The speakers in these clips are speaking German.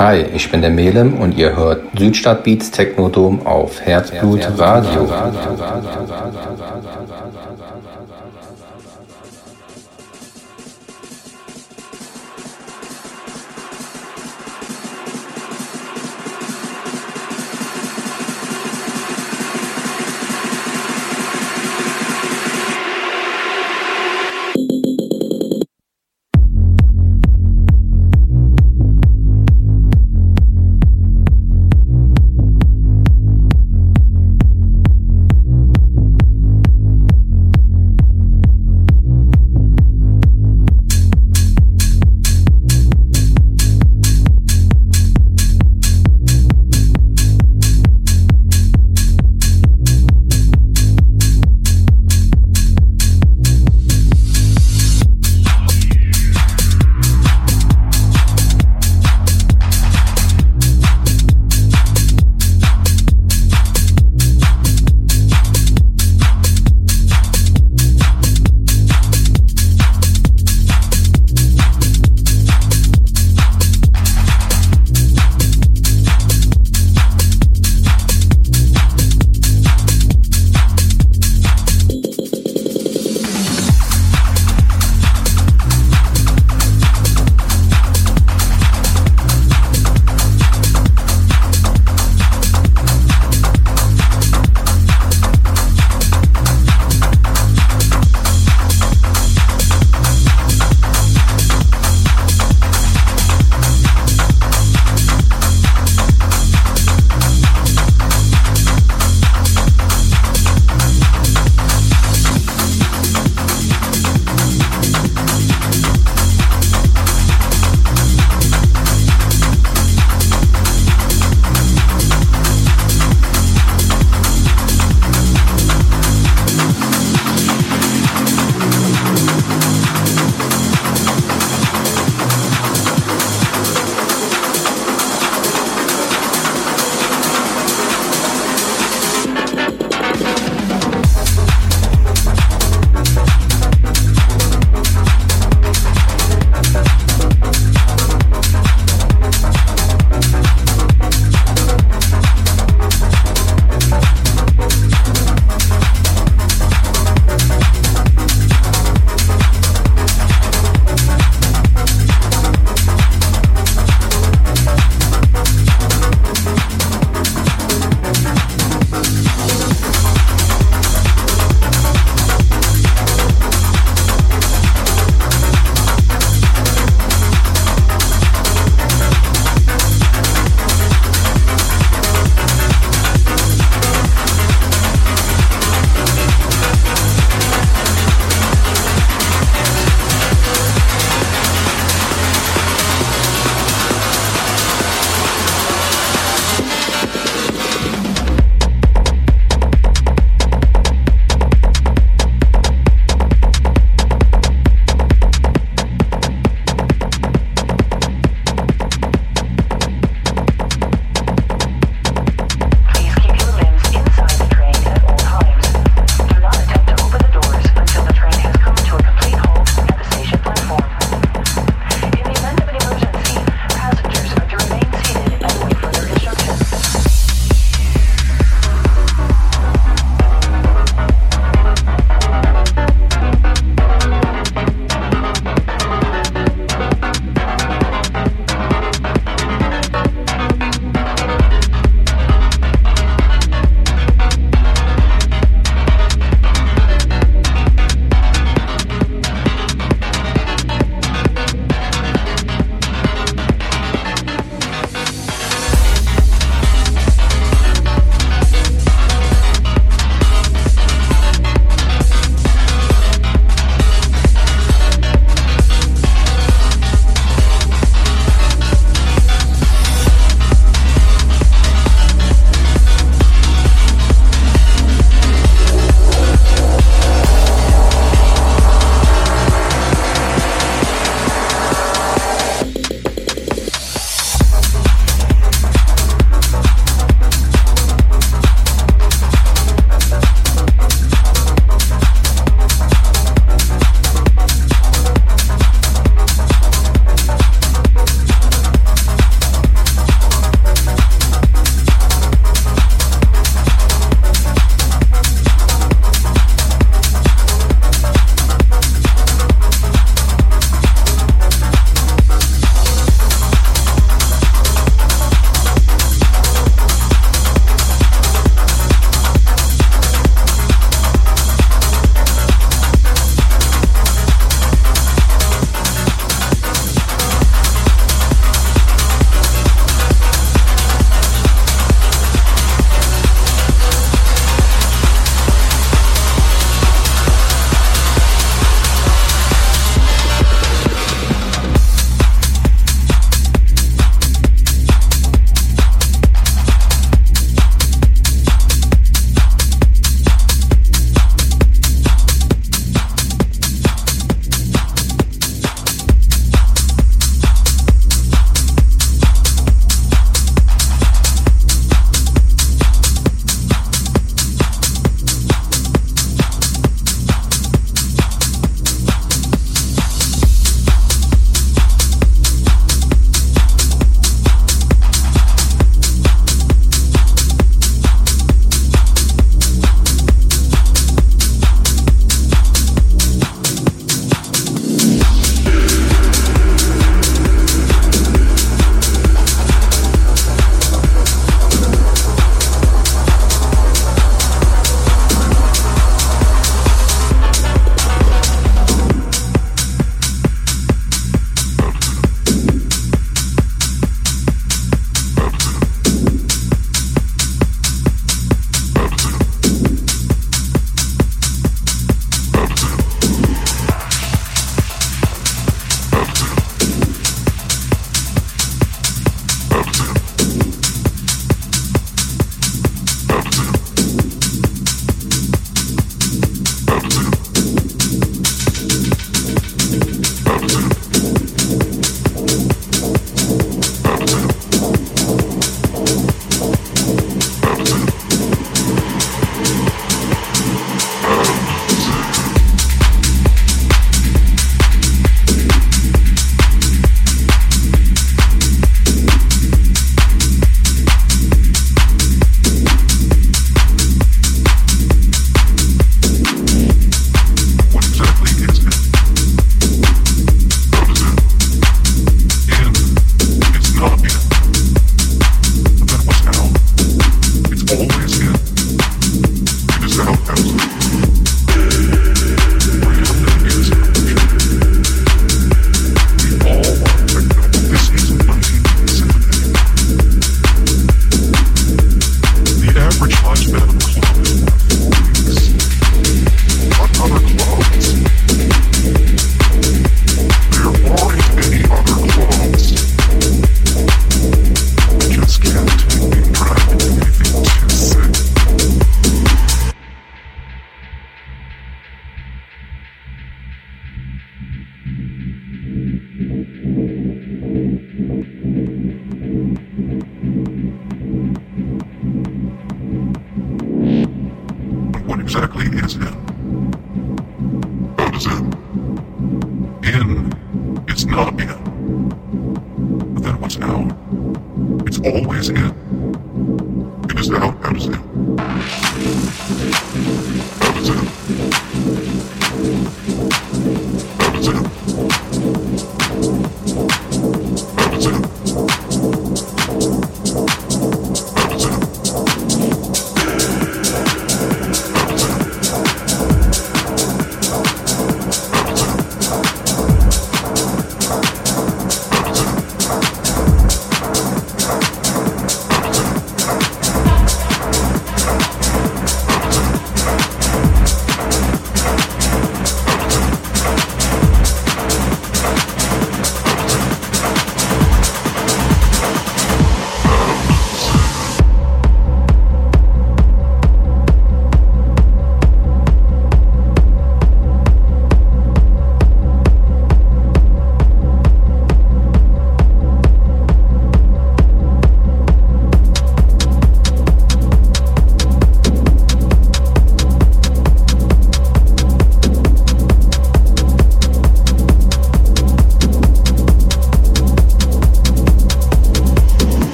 Hi, ich bin der Melem und ihr hört Südstadtbeats Technodom auf Herzblut Radio.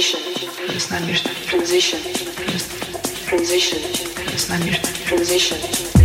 Transition. Transition. Transition. Transition. Transition.